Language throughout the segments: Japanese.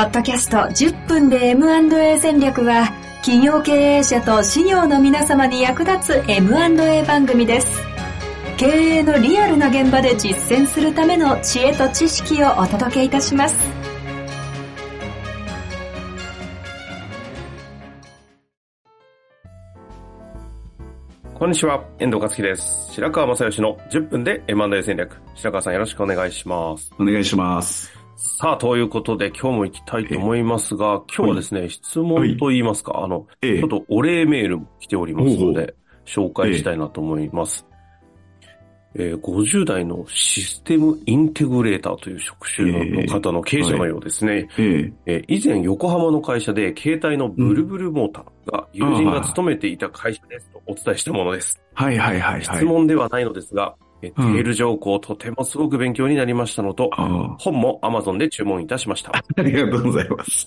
ポッドキャスト10分で M&A 戦略は企業経営者と事業の皆様に役立つ M&A 番組です。経営のリアルな現場で実践するための知恵と知識をお届けいたします。こんにちは、遠藤和樹です。白川正義の10分で M&A 戦略。白川さんよろしくお願いします。お願いします。さあ、ということで今日も行きたいと思いますが、今日はですね、質問と言いますか、あの、ええ。ちょっとお礼メールも来ておりますので、紹介したいなと思います。えー50代のシステムインテグレーターという職種の方の経営者のようですね。ええ。えー以前横浜の会社で携帯のブルブルモーターが友人が勤めていた会社ですとお伝えしたものです。はいはいはいはい。質問ではないのですが、えテうんール条項とてもすごく勉強になりましたのと、あ本も Amazon で注文いたしました。あ ありがとうございます。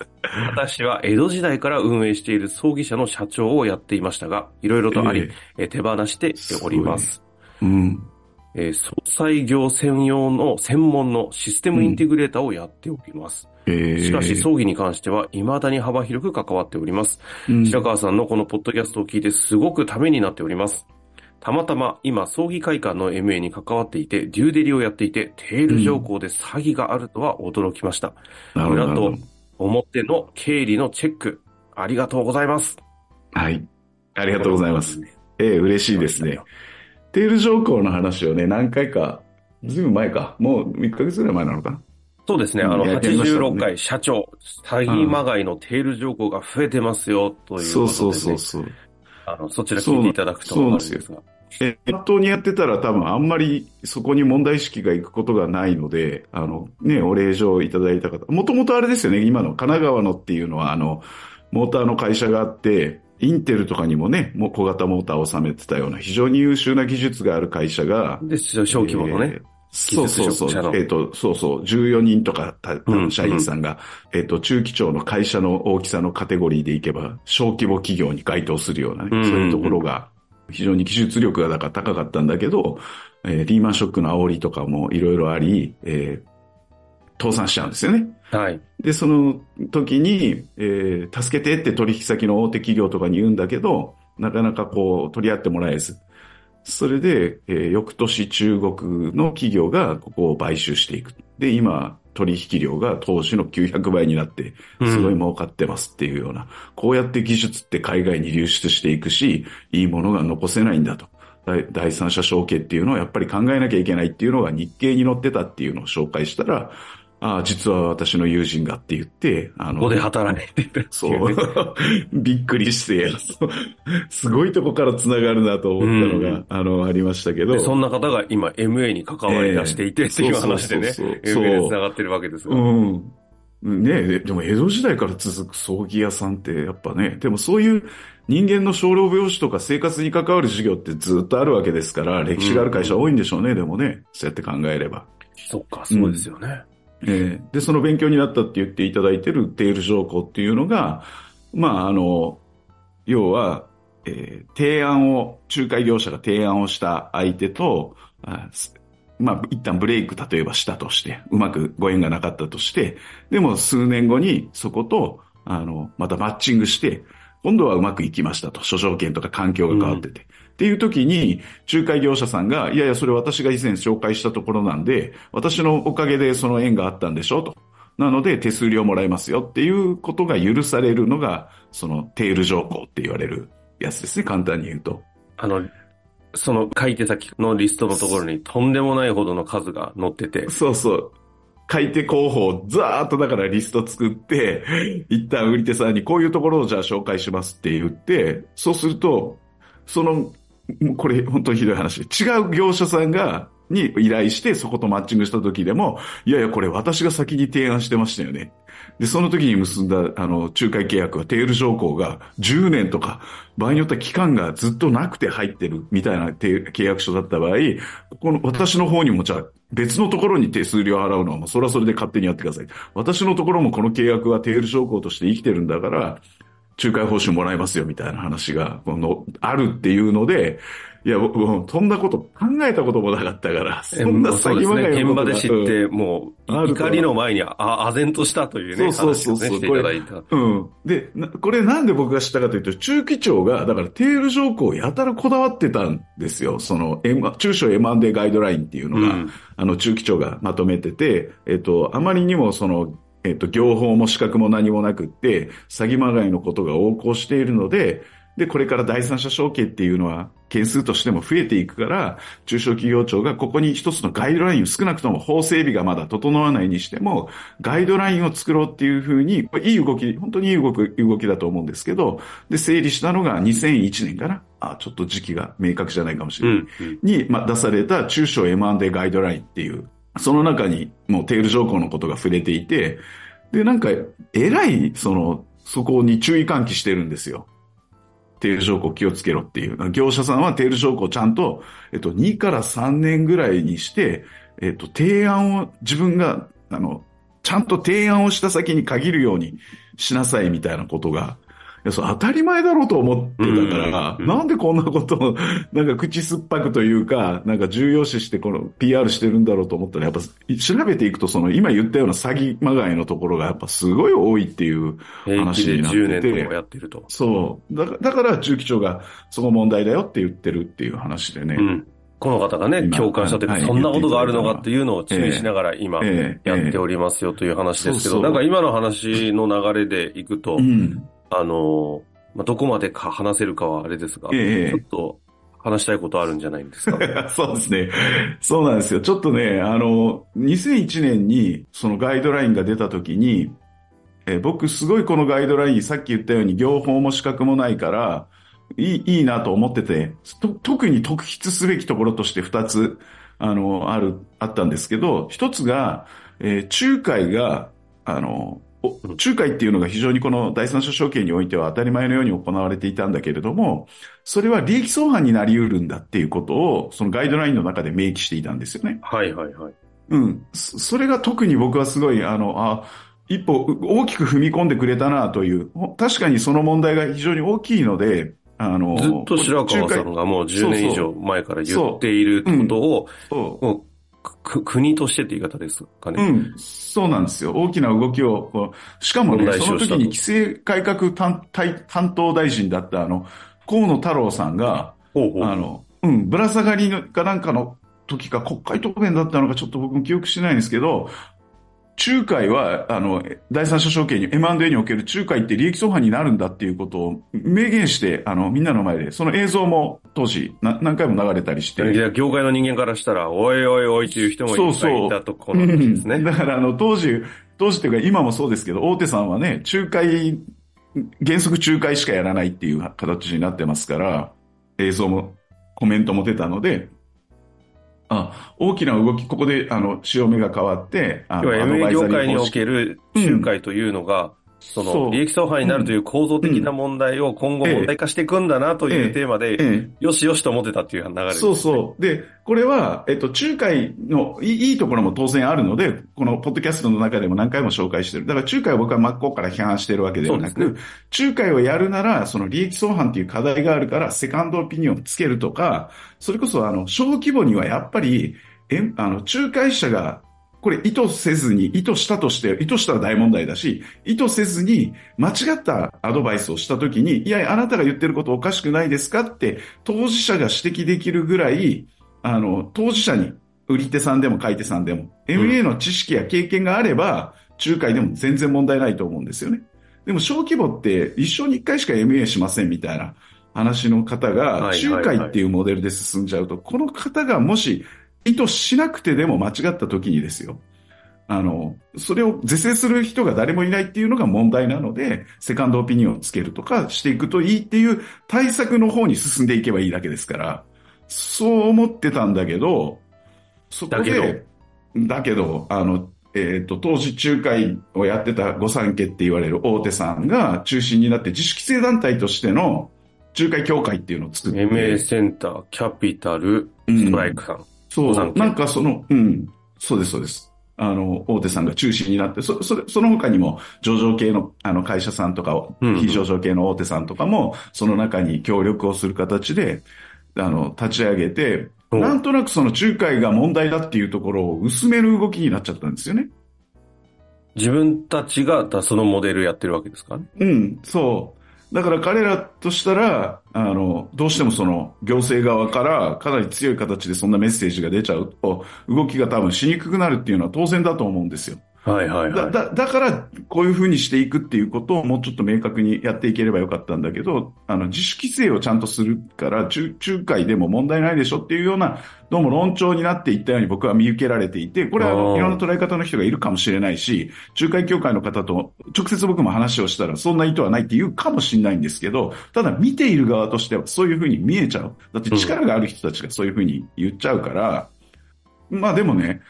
私は江戸時代から運営している葬儀社の社長をやっていましたが、いろいろとあり、ええ手放しております。うん。えー葬祭業専用の専門のシステムインテグレーターをやっております。ええしかし葬儀に関しては未だに幅広く関わっております。うん白川さんのこのポッドキャストを聞いてすごくためになっております。たまたま今、葬儀会館の MA に関わっていて、デューデリをやっていて、テール条項で詐欺があるとは驚きました。なるほど裏と。表の経理のチェック、ありがとうございます。はい。ありがとうございます。ええ嬉しいですね。テール条項の話をね、何回か、ずいぶん前か。もう1ヶ月ぐらい前なのかな？そうですね、あの、やってみましたね86回社長、詐欺まがいのテール条項が増えてますよ、というね。そうそうそうそう。あの、そちら聞いていただくとわかるんですが。え、本当にやってたら多分あんまりそこに問題意識がいくことがないので、あの、ね、お礼状いただいた方。もともとあれですよね、今の神奈川のっていうのは、あの、モーターの会社があって、インテルとかにもね、もう小型モーターを収めてたような非常に優秀な技術がある会社が、で、小規模のね。えーそうそうそう。えっ、と、そうそう。14人とか社員さんが、えっ、と、中期長の会社の大きさのカテゴリーでいけば、小規模企業に該当するようなね、うんそういうところが、非常に技術力がだから高かったんだけど、えーリーマンショックの煽りとかもいろいろあり、えー倒産しちゃうんですよね。はい。で、その時に、えー助けてって取引先の大手企業とかに言うんだけど、なかなかこう取り合ってもらえず。それで、えー翌年中国の企業がここを買収していく。で、今、取引量が当時の900倍になって、すごい儲かってますっていうような、こうやって技術って海外に流出していくし、いいものが残せないんだと。第第三者承継っていうのをやっぱり考えなきゃいけないっていうのが日経に載ってたっていうのを紹介したら、ああ、実は私の友人がって言って、あの、ここで働いてていそう。びっくりして、すごいとこから繋がるなと思ったのが、うんあの、ありましたけど。でそんな方が今 MA に関わり出していて、ええっていう話でね、MA で繋がってるわけですが。うん。ねえ、ででも江戸時代から続く葬儀屋さんってやっぱね、でもそういう人間の少量病死とか生活に関わる事業ってずっとあるわけですから、歴史がある会社多いんでしょうね、でもね。そうやって考えれば。そっか、そうですよね。えーで、その勉強になったって言っていただいてるテール条項っていうのが、まあ、あの、要は、えー提案を、仲介業者が提案をした相手と、あまあ、一旦ブレイク、例えばしたとして、うまくご縁がなかったとして、でも数年後にそこと、あの、またマッチングして、今度はうまくいきましたと。諸条件とか環境が変わってて。っていう時に、仲介業者さんが、いやいや、それ私が以前紹介したところなんで、私のおかげでその縁があったんでしょと。なので、手数料もらえますよっていうことが許されるのが、そのテール条項って言われるやつですね、簡単に言うと。あの、その買い手先のリストのところにとんでもないほどの数が載ってて、そうそう。買い手候補をザーッとだからリスト作って、一旦売り手さんにこういうところをじゃあ紹介しますって言って、そうすると、その、これ本当にひどい話。違う業者さんが、に依頼してそことマッチングした時でも、いやいやこれ私が先に提案してましたよね。で、その時に結んだ、あの、仲介契約はテール条項が10年とか、場合によっては期間がずっとなくて入ってるみたいな契約書だった場合、この私の方にもじゃあ別のところに手数料払うのはもうそれはそれで勝手にやってください。私のところもこの契約はテール条項として生きてるんだから、仲介報酬もらえますよみたいな話が、この、あるっていうので、いや、僕もう、そんなこと考えたこともなかったから、そんなそうですね。現場で知って、もう、怒りの前に、あ、唖然としたというね、そうそうそうそうね、していただいた。うん。で、なこれなんで僕が知ったかというと、中期長が、だからテール条項をやたらこだわってたんですよ。その、M- 中小 M&A ガイドラインっていうのが、うんあの、中期長がまとめてて、えっと、あまりにもその、えっと、業法も資格も何もなくって、詐欺まがいのことが横行しているので、で、これから第三者承継っていうのは、件数としても増えていくから、中小企業庁がここに一つのガイドラインを少なくとも法整備がまだ整わないにしても、ガイドラインを作ろうっていうふうに、いい動き、本当にいい動き動きだと思うんですけど、で、整理したのが2001年かな。あ、ちょっと時期が明確じゃないかもしれない。うん。うんに、まあ、出された中小 M&A ガイドラインっていう、その中にもうテール条項のことが触れていて、で、なんか、えらい、その、そこに注意喚起してるんですよ。テール条項気をつけろっていう。業者さんはテール条項ちゃんと、えっと、2から3年ぐらいにして、えっと、提案を自分が、あの、ちゃんと提案をした先に限るようにしなさいみたいなことが、や、それ当たり前だろうと思ってたから、うんなんでこんなことを、なんか口酸っぱくというか、なんか重要視してこの PR してるんだろうと思ったら、やっぱ調べていくと、その今言ったような詐欺まがいのところがやっぱすごい多いっていう話になって10て。年ともやってると。そう。だから、だから中期長がそこ問題だよって言ってるっていう話でね。うん。この方がね、今共感したというか、はいそんなことがあるのかっていうのを注意しながら今、ええやっておりますよという話ですけど、なんか今の話の流れでいくとう、ん。あの、まあ、どこまでか話せるかはあれですが、ええちょっと話したいことあるんじゃないんですか？そうですね。そうなんですよ。ちょっとね、あの、2001年にそのガイドラインが出た時に、えー僕すごいこのガイドライン、さっき言ったように業法も資格もないから、いい、いいなと思ってて、と特に特筆すべきところとして二つ、あの、ある、あったんですけど、一つが、えー仲介が、あの、仲介っていうのが非常にこの第三者承継においては当たり前のように行われていたんだけれども、それは利益相反になり得るんだっていうことを、そのガイドラインの中で明記していたんですよね。はいはいはい。うん。そそれが特に僕はすごい、あの、あ、一歩大きく踏み込んでくれたなという、ほ確かにその問題が非常に大きいので、あの、ずっと白川さん仲がもう10年以上前から言っていることを、国としてって言い方ですかね。うん、そうなんですよ。大きな動きを、こうしかもね、その時に規制改革担担担当大臣だったあの、河野太郎さんが、ほうほうあの、うん、ぶら下がりのかなんかの時か国会答弁だったのかちょっと僕も記憶してないんですけど、仲介は、あの、第三者承継に M&A における仲介って利益相反になるんだっていうことを明言して、あの、みんなの前で、その映像も当時な何回も流れたりして。いや業界の人間からしたら、おいおいおいという人もいっぱいいたところですね。うんだからあの、当時、当時というか今もそうですけど、大手さんはね、仲介、原則仲介しかやらないっていう形になってますから、映像もコメントも出たので、あ、大きな動き、ここで、あの、潮目が変わって、あ要は MA 業界における仲介というのが、その、利益相反になるという構造的な問題を今後問題化していくんだなというテーマで、ええ。よしよしと思ってたっていう流れです、そうそう。で、これは、えっと、仲介のいいところも当然あるので、このポッドキャストの中でも何回も紹介してる。だから仲介を僕は真っ向から批判してるわけではなく、そうで仲介をやるなら、その利益相反っていう課題があるから、セカンドオピニオンをつけるとか、それこそあの、小規模にはやっぱり、えあの、仲介者が、これ意図せずに、意図したとして、意図したら大問題だし、意図せずに間違ったアドバイスをしたときに、いや、あなたが言ってることおかしくないですかって、当事者が指摘できるぐらい、あの、当事者に、売り手さんでも買い手さんでも、MA の知識や経験があれば、仲介でも全然問題ないと思うんですよね。でも小規模って一生に一回しか MA しませんみたいな話の方が、仲介っていうモデルで進んじゃうと、この方がもし意図しなくてでも間違った時にですよ。あの、それを是正する人が誰もいないっていうのが問題なので、セカンドオピニオンをつけるとかしていくといいっていう対策の方に進んでいけばいいだけですから、そう思ってたんだけど、そこで、だけど、あの、えっ、と、当時仲介をやってた御三家って言われる大手さんが中心になって自主規制団体としての仲介協会っていうのを作って。MA センター、キャピタル、ストライクさん。そう、御三家なんかその、うん、そうです、そうです。あの、大手さんが中心になって、そ、それ、その他にも上場系の、あの、会社さんとか非上場系の大手さんとかも、その中に協力をする形で、あの、立ち上げて、うんなんとなくその仲介が問題だっていうところを薄める動きになっちゃったんですよね。自分たちがだそのモデルやってるわけですか？らね。うん、そう。だから彼らとしたら、あの、どうしてもその行政側からかなり強い形でそんなメッセージが出ちゃうと、動きが多分しにくくなるっていうのは当然だと思うんですよ。はいはいはい。だだだから、こういうふうにしていくっていうことをもうちょっと明確にやっていければよかったんだけど、あの、自主規制をちゃんとするから、中、仲介でも問題ないでしょっていうような、どうも論調になっていったように僕は見受けられていて、これはあのいろんな捉え方の人がいるかもしれないし、仲介協会の方と直接僕も話をしたら、そんな意図はないって言うかもしれないんですけど、ただ見ている側としてはそういうふうに見えちゃう。だって力がある人たちがそういうふうに言っちゃうから、まあでもね、で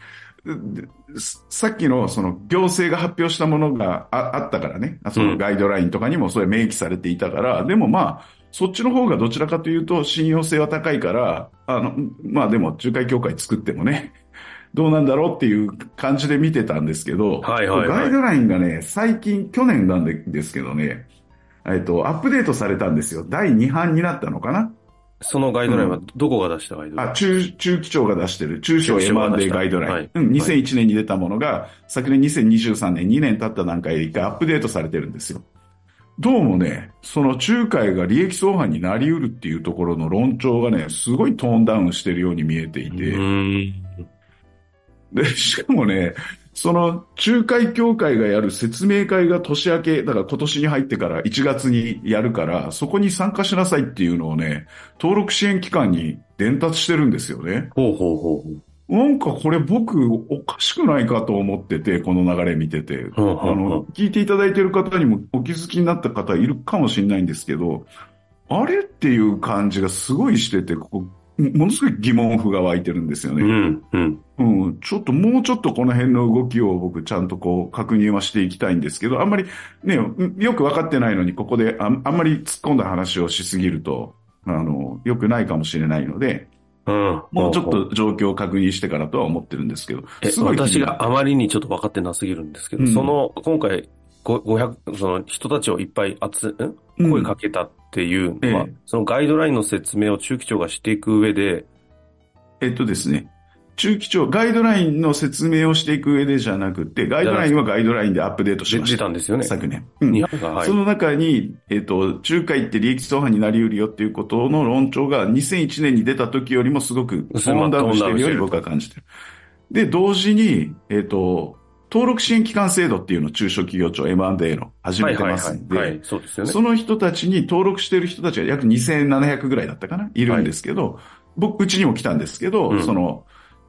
さっきのその行政が発表したものがああったからね、そのガイドラインとかにもそれ明記されていたから、でもまあ、そっちの方がどちらかというと信用性は高いから、あの、まあでも仲介協会作ってもね、どうなんだろうっていう感じで見てたんですけど、はいはいはい。ガイドラインがね、最近、去年なんでですけどね、えっと、アップデートされたんですよ。第2版になったのかなそのガイドラインはどこが出したガイドライン、あ、中、中期庁が出してる中小 M&A ガイドライン。はいうん、2001年に出たものが、昨年2023年2年経った段階で一回アップデートされてるんですよ。どうもね、その仲介が利益相反になり得るっていうところの論調がね、すごいトーンダウンしてるように見えていうて。で、しかもね、その仲介協会がやる説明会が年明け、だから今年に入ってから1月にやるから、そこに参加しなさいっていうのをね、登録支援機関に伝達してるんですよね。ほうほうほうほう。なんかこれ僕おかしくないかと思ってて、この流れ見てて。あの、聞いていただいている方にもお気づきになった方いるかもしれないんですけど、あれっていう感じがすごいしてて、ここ、ものすごい疑問符が湧いてるんですよね。うん、うん。うん、ちょっともうちょっとこの辺の動きを僕ちゃんとこう確認はしていきたいんですけど、あんまりね、よく分かってないのにここであんあんまり突っ込んだ話をしすぎると、あの、良くないかもしれないので、うん。もうちょっと状況を確認してからとは思ってるんですけど。え、すごい気に私があまりにちょっと分かってなすぎるんですけど、うんその、今回、ご500、その人たちをいっぱい集、んうん声かけたっていうのは、ええそのガイドラインの説明を中期長がしていく上で、えっとですね、中期長、ガイドラインの説明をしていく上でじゃなくて、ガイドラインはガイドラインでアップデートしでました。出たんですよね。昨年。うんそ。の中に、えっ、と、仲介って利益相反になり得るよっていうことの論調が2001年に出た時よりもすごくトーンダウンしてるように僕は感じてる。で、同時に、えっ、と、登録支援機関制度っていうのを中小企業庁 M&A の始めてますんで、はいはいはい、はい。その人たちに登録してる人たちが約2700ぐらいだったかな？いるんですけど、僕、うちにも来たんですけど、うんその、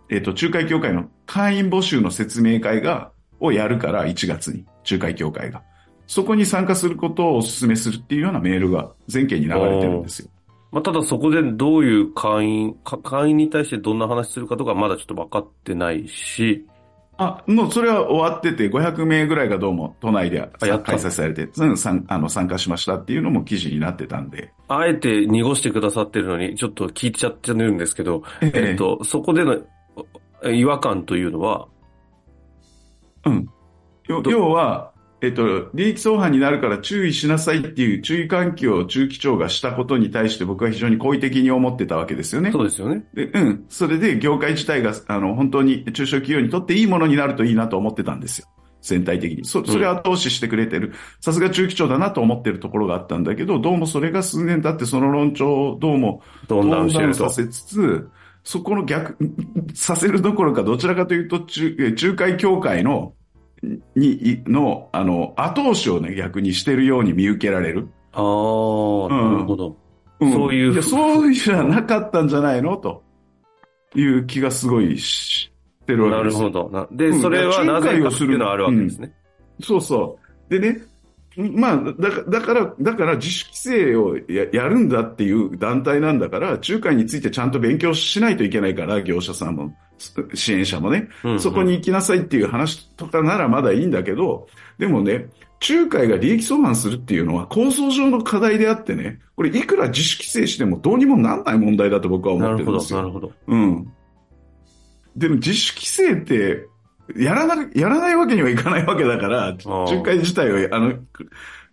えっ、と、仲介協会の会員募集の説明会が、をやるから、1月に、仲介協会が。そこに参加することをお勧めするっていうようなメールが全県に流れてるんですよ。まあ、ただそこでどういう会員、か会員に対してどんな話するかとかまだちょっと分かってないし、あ、もうそれは終わってて、500名ぐらいがどうも都内で開催されて、うん参あの参加しましたっていうのも記事になってたんで。あえて濁してくださってるのに、ちょっと聞いちゃってるんですけど、えええっと、そこでのえ違和感というのは、うん。要は、えっと、利益相反になるから注意しなさいっていう注意喚起を中期長がしたことに対して僕は非常に好意的に思ってたわけですよね。そうですよね。で、うん。それで業界自体が、あの、本当に中小企業にとっていいものになるといいなと思ってたんですよ。全体的に。そ、それは後押ししてくれてる。さすが中期長だなと思ってるところがあったんだけど、どうもそれが数年経ってその論調をどうもどんどんさ。せつつ、そこの逆、させるどころかどちらかというと、中、え仲介協会の、に、の、あの、後押しをね、逆にしてるように見受けられる。ああ、なるほど。んそういうや、そういうんなかったんじゃないの？という気がすごいしてるわなけですよ。るほど。なで、うんそれはなぜかっていうのはあるわけですね。そうそう。でね、まあ、だかだから、だから自主規制をややるんだっていう団体なんだから、仲介についてちゃんと勉強しないといけないから、業者さんも、支援者もね、うんうんそこに行きなさいっていう話とかならまだいいんだけど、でもね、仲介が利益相反するっていうのは構造上の課題であってね、これいくら自主規制してもどうにもなんない問題だと僕は思なるほど、ってるんですよ。なるほど。うん。でも自主規制って、やらな、やらないわけにはいかないわけだから、ん仲介自体は、あの、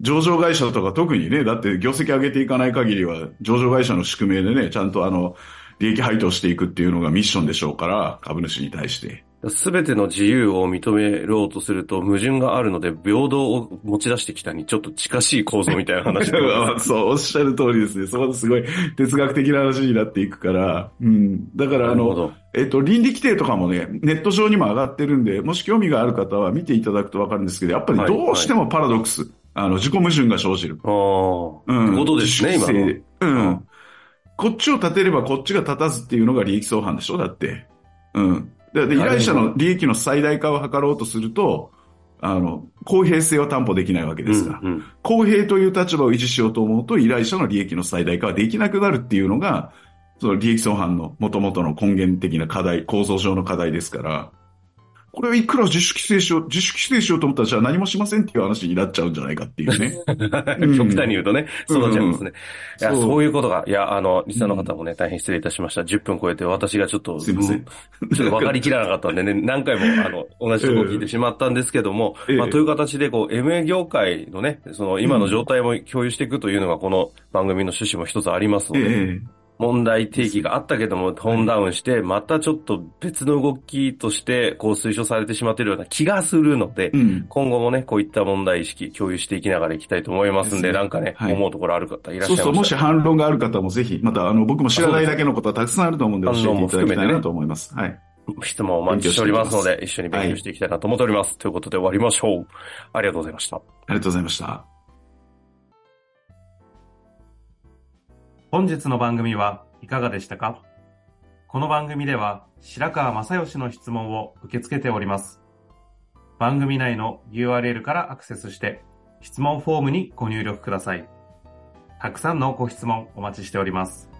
上場会社とか特にね、だって業績上げていかない限りは、上場会社の宿命でね、ちゃんとあの、利益配当していくっていうのがミッションでしょうから、株主に対して。すべての自由を認めようとすると矛盾があるので、平等を持ち出してきたにちょっと近しい構造みたいな話で そう、おっしゃる通りですね。そこですごい哲学的な話になっていくから。うん。だからあの。えっと、倫理規定とかもね、ネット上にも上がってるんで、もし興味がある方は見ていただくとわかるんですけど、やっぱりはいどうしてもパラドックス、あの、自己矛盾が生じる。ああ。うん。ことですね、今うん。こっちを立てればこっちが立たずっていうのが利益相反でしょだって。うん。で、で依頼者の利益の最大化を図ろうとすると、あの、公平性は担保できないわけですから。うんうん公平という立場を維持しようと思うと、依頼者の利益の最大化はできなくなるっていうのが、その利益相反の元々の根源的な課題、構造上の課題ですから、これはいくら自主規制しよう、自主規制しようと思ったら、じゃあ何もしませんっていう話になっちゃうんじゃないかっていうね。うん極端に言うとね、そうなっちゃいますね。いや、そういうことが、いや、あの、リスナーの方もね、大変失礼いたしました。10分超えて私がちょっと、すいませんうんちょっと分かりきらなかったんでね、何回も、あの、同じとこ聞いてしまったんですけども、ええまあ、という形で、こう、MA 業界のね、その、今の状態も共有していくというのが、この番組の趣旨も一つありますので、ええ問題提起があったけども、トーンダウンして、またちょっと別の動きとして、こう推奨されてしまっているような気がするので、うん。今後もね、こういった問題意識共有していきながらいきたいと思いますんで、ですねなんかね、はい思うところある方いらっしゃいまそうそう、もし。反論がある方もぜひ、またあの、僕も知らないだけのことはたくさんあると思うんで教えていただきたいなと思います。はい。質問をお待ちしておりますので、一緒に勉強していきたいなと思っております。ということで終わりましょう。ありがとうございました。ありがとうございました。本日の番組はいかがでしたか？この番組では白川正義の質問を受け付けております。番組内の URL からアクセスして質問フォームにご入力ください。たくさんのご質問お待ちしております。